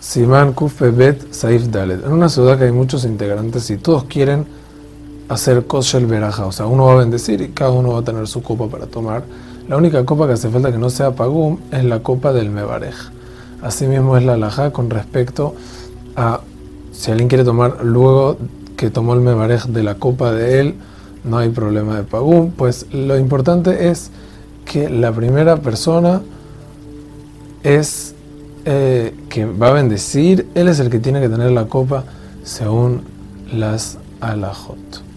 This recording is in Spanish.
Siman Kufe Bet Saif Dalet. En una ciudad que hay muchos integrantes y todos quieren hacer Koshel Beraja, o sea, uno va a bendecir y cada uno va a tener su copa para tomar. La única copa que hace falta que no sea Pagum es la copa del Mebarej. Asimismo es la alajá con respecto a si alguien quiere tomar luego que tomó el Mebarej de la copa de él, no hay problema de Pagum. Pues lo importante es que la primera persona es eh, que va a bendecir, él es el que tiene que tener la copa según las alajot.